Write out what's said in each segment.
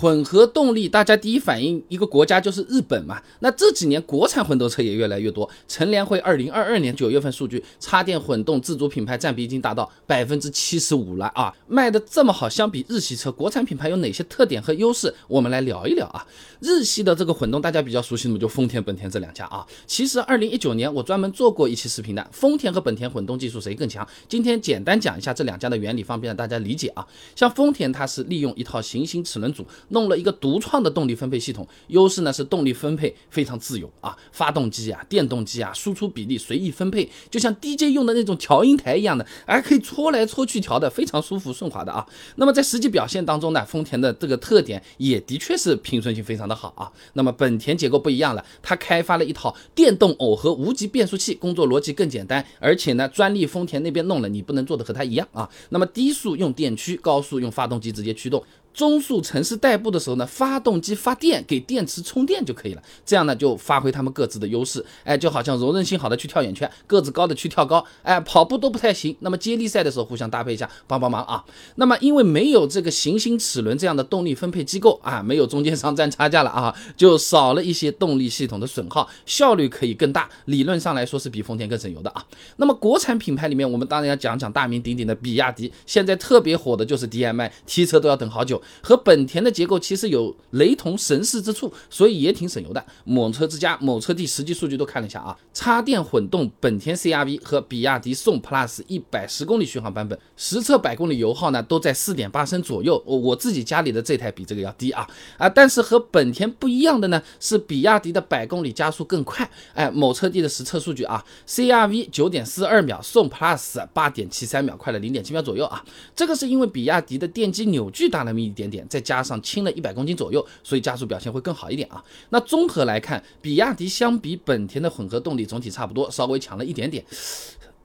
混合动力，大家第一反应一个国家就是日本嘛。那这几年国产混动车也越来越多。乘联会二零二二年九月份数据，插电混动自主品牌占比已经达到百分之七十五了啊，卖的这么好，相比日系车，国产品牌有哪些特点和优势？我们来聊一聊啊。日系的这个混动大家比较熟悉的嘛，就丰田、本田这两家啊。其实二零一九年我专门做过一期视频的，丰田和本田混动技术谁更强？今天简单讲一下这两家的原理，方便大家理解啊。像丰田，它是利用一套行星齿轮组。弄了一个独创的动力分配系统，优势呢是动力分配非常自由啊，发动机啊、电动机啊，输出比例随意分配，就像 DJ 用的那种调音台一样的，还可以搓来搓去调的，非常舒服顺滑的啊。那么在实际表现当中呢，丰田的这个特点也的确是平顺性非常的好啊。那么本田结构不一样了，它开发了一套电动耦合无级变速器，工作逻辑更简单，而且呢专利丰田那边弄了，你不能做的和它一样啊。那么低速用电驱，高速用发动机直接驱动。中速城市代步的时候呢，发动机发电给电池充电就可以了，这样呢就发挥他们各自的优势，哎，就好像柔韧性好的去跳远圈，个子高的去跳高，哎，跑步都不太行，那么接力赛的时候互相搭配一下，帮帮忙啊。那么因为没有这个行星齿轮这样的动力分配机构啊，没有中间商占差价了啊，就少了一些动力系统的损耗，效率可以更大，理论上来说是比丰田更省油的啊。那么国产品牌里面，我们当然要讲讲大名鼎鼎的比亚迪，现在特别火的就是 DMI，提车都要等好久。和本田的结构其实有雷同神似之处，所以也挺省油的。某车之家、某车帝实际数据都看了一下啊，插电混动本田 CRV 和比亚迪宋 PLUS 一百十公里续航版本，实测百公里油耗呢都在四点八升左右。我我自己家里的这台比这个要低啊啊！但是和本田不一样的呢，是比亚迪的百公里加速更快。哎，某车帝的实测数据啊，CRV 九点四二秒，宋 PLUS 八点七三秒，快了零点七秒左右啊。这个是因为比亚迪的电机扭矩大那么一点点。再加上轻了一百公斤左右，所以加速表现会更好一点啊。那综合来看，比亚迪相比本田的混合动力总体差不多，稍微强了一点点。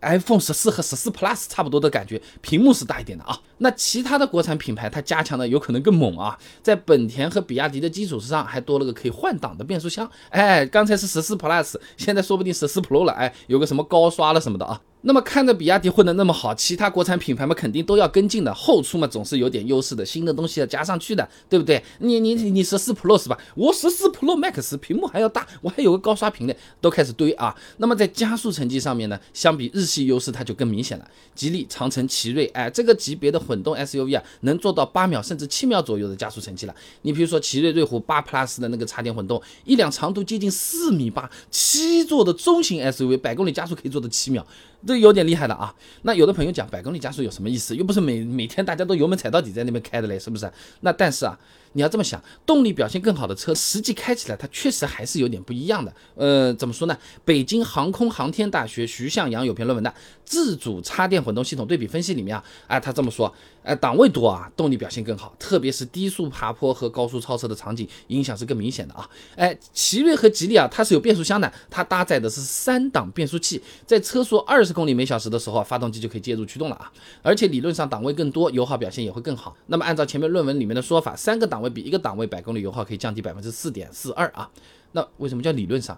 iPhone 十四和十四 Plus 差不多的感觉，屏幕是大一点的啊。那其他的国产品牌它加强的有可能更猛啊，在本田和比亚迪的基础之上，还多了个可以换挡的变速箱。哎，刚才是十四 Plus，现在说不定十四 Pro 了。哎，有个什么高刷了什么的啊。那么看着比亚迪混得那么好，其他国产品牌嘛肯定都要跟进的，后出嘛总是有点优势的，新的东西要加上去的，对不对？你你你十四 Pro 是吧？我十四 Pro Max 屏幕还要大，我还有个高刷屏的，都开始堆啊。那么在加速成绩上面呢，相比日系优势它就更明显了。吉利、长城、奇瑞，哎，这个级别的混动 SUV 啊，能做到八秒甚至七秒左右的加速成绩了。你比如说奇瑞瑞虎八 Plus 的那个插电混动，一辆长度接近四米八、七座的中型 SUV，百公里加速可以做到七秒。这有点厉害了啊！那有的朋友讲百公里加速有什么意思？又不是每每天大家都油门踩到底在那边开的嘞，是不是？那但是啊。你要这么想，动力表现更好的车，实际开起来它确实还是有点不一样的。呃，怎么说呢？北京航空航天大学徐向阳有篇论文的《自主插电混动系统对比分析》里面啊，哎，他这么说，哎，档位多啊，动力表现更好，特别是低速爬坡和高速超车的场景，影响是更明显的啊。哎，奇瑞和吉利啊，它是有变速箱的，它搭载的是三档变速器，在车速二十公里每小时的时候，发动机就可以介入驱动了啊，而且理论上档位更多，油耗表现也会更好。那么按照前面论文里面的说法，三个档位。比一个档位百公里油耗可以降低百分之四点四二啊，那为什么叫理论上？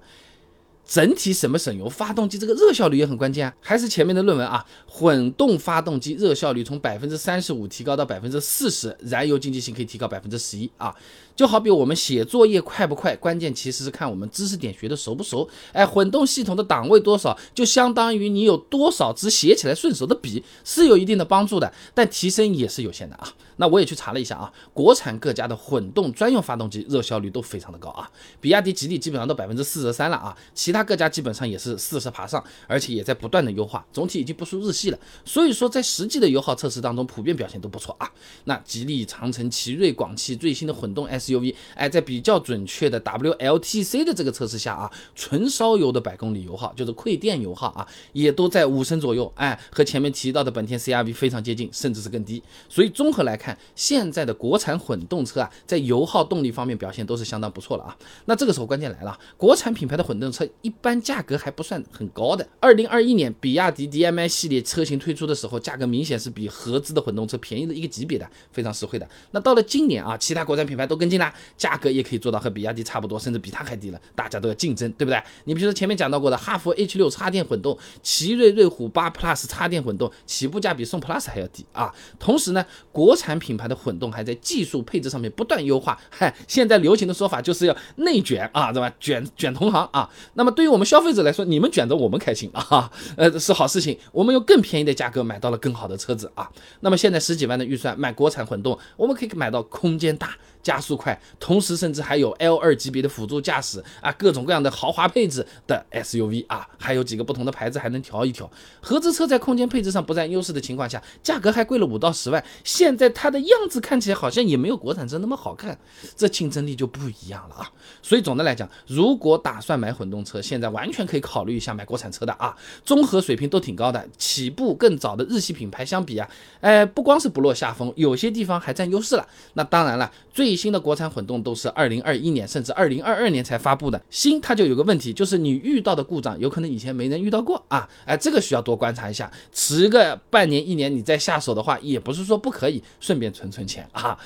整体什么省油？发动机这个热效率也很关键啊。还是前面的论文啊，混动发动机热效率从百分之三十五提高到百分之四十，燃油经济性可以提高百分之十一啊。就好比我们写作业快不快，关键其实是看我们知识点学的熟不熟。哎，混动系统的档位多少，就相当于你有多少支写起来顺手的笔，是有一定的帮助的，但提升也是有限的啊。那我也去查了一下啊，国产各家的混动专用发动机热效率都非常的高啊，比亚迪、吉利基本上都百分之四十三了啊，其他各家基本上也是四十爬上，而且也在不断的优化，总体已经不输日系了。所以说在实际的油耗测试当中，普遍表现都不错啊。那吉利、长城、奇瑞、广汽最新的混动。SUV，哎，在比较准确的 WLTC 的这个测试下啊，纯烧油的百公里油耗就是馈电油耗啊，也都在五升左右，哎，和前面提到的本田 CRV 非常接近，甚至是更低。所以综合来看，现在的国产混动车啊，在油耗动力方面表现都是相当不错了啊。那这个时候关键来了，国产品牌的混动车一般价格还不算很高的。二零二一年，比亚迪 DMI 系列车型推出的时候，价格明显是比合资的混动车便宜的一个级别的，非常实惠的。那到了今年啊，其他国产品牌都跟进了，价格也可以做到和比亚迪差不多，甚至比它还低了，大家都要竞争，对不对？你比如说前面讲到过的哈弗 H 六插电混动，奇瑞瑞虎八 Plus 插电混动，起步价比宋 Plus 还要低啊。同时呢，国产品牌的混动还在技术配置上面不断优化，嗨，现在流行的说法就是要内卷啊，对吧？卷卷同行啊。那么对于我们消费者来说，你们卷着我们开心啊，呃，是好事情。我们用更便宜的价格买到了更好的车子啊。那么现在十几万的预算买国产混动，我们可以买到空间大。加速快，同时甚至还有 L 二级别的辅助驾驶啊，各种各样的豪华配置的 SUV 啊，还有几个不同的牌子还能调一调。合资车在空间配置上不占优势的情况下，价格还贵了五到十万。现在它的样子看起来好像也没有国产车那么好看，这竞争力就不一样了啊。所以总的来讲，如果打算买混动车，现在完全可以考虑一下买国产车的啊，综合水平都挺高的，起步更早的日系品牌相比啊，哎，不光是不落下风，有些地方还占优势了。那当然了，最新的国产混动都是二零二一年甚至二零二二年才发布的，新它就有个问题，就是你遇到的故障有可能以前没人遇到过啊，哎，这个需要多观察一下，迟个半年一年你再下手的话，也不是说不可以，顺便存存钱啊。